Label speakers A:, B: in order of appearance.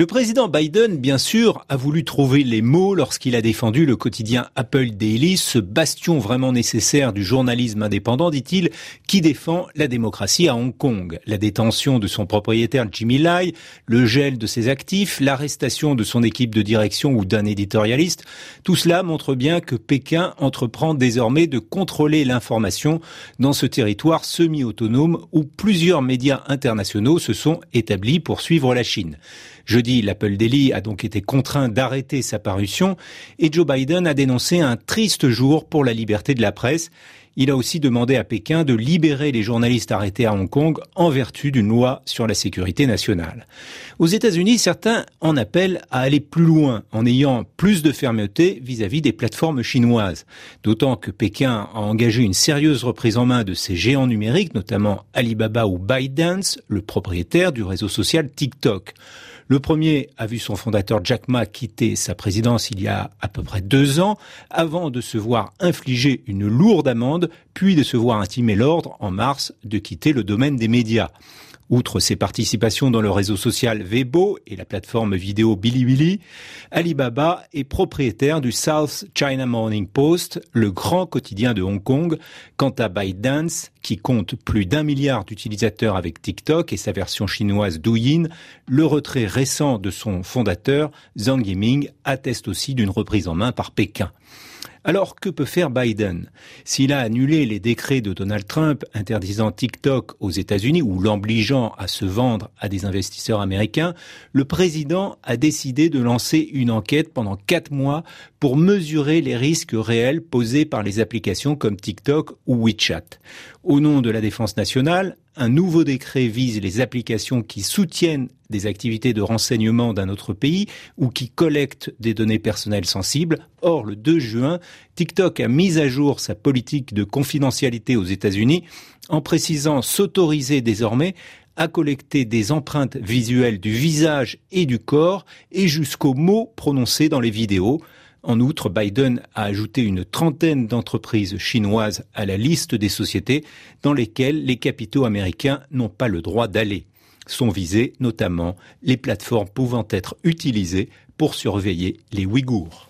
A: Le président Biden, bien sûr, a voulu trouver les mots lorsqu'il a défendu le quotidien Apple Daily, ce bastion vraiment nécessaire du journalisme indépendant, dit-il, qui défend la démocratie à Hong Kong. La détention de son propriétaire Jimmy Lai, le gel de ses actifs, l'arrestation de son équipe de direction ou d'un éditorialiste, tout cela montre bien que Pékin entreprend désormais de contrôler l'information dans ce territoire semi-autonome où plusieurs médias internationaux se sont établis pour suivre la Chine. Jeudi, l'Apple Daily a donc été contraint d'arrêter sa parution et Joe Biden a dénoncé un triste jour pour la liberté de la presse. Il a aussi demandé à Pékin de libérer les journalistes arrêtés à Hong Kong en vertu d'une loi sur la sécurité nationale. Aux États-Unis, certains en appellent à aller plus loin en ayant plus de fermeté vis-à-vis des plateformes chinoises. D'autant que Pékin a engagé une sérieuse reprise en main de ces géants numériques, notamment Alibaba ou ByteDance, le propriétaire du réseau social TikTok. Le premier a vu son fondateur Jack Ma quitter sa présidence il y a à peu près deux ans, avant de se voir infliger une lourde amende, puis de se voir intimer l'ordre en mars de quitter le domaine des médias. Outre ses participations dans le réseau social Weibo et la plateforme vidéo Bilibili, Alibaba est propriétaire du South China Morning Post, le grand quotidien de Hong Kong. Quant à ByteDance, qui compte plus d'un milliard d'utilisateurs avec TikTok et sa version chinoise Douyin, le retrait récent de son fondateur, Zhang Yiming, atteste aussi d'une reprise en main par Pékin. Alors que peut faire Biden? S'il a annulé les décrets de Donald Trump interdisant TikTok aux États-Unis ou l'obligeant à se vendre à des investisseurs américains, le président a décidé de lancer une enquête pendant quatre mois pour mesurer les risques réels posés par les applications comme TikTok ou WeChat. Au nom de la défense nationale, un nouveau décret vise les applications qui soutiennent des activités de renseignement d'un autre pays ou qui collectent des données personnelles sensibles. Or, le 2 juin, TikTok a mis à jour sa politique de confidentialité aux États-Unis en précisant s'autoriser désormais à collecter des empreintes visuelles du visage et du corps et jusqu'aux mots prononcés dans les vidéos. En outre, Biden a ajouté une trentaine d'entreprises chinoises à la liste des sociétés dans lesquelles les capitaux américains n'ont pas le droit d'aller. Sont visées notamment les plateformes pouvant être utilisées pour surveiller les Ouïghours.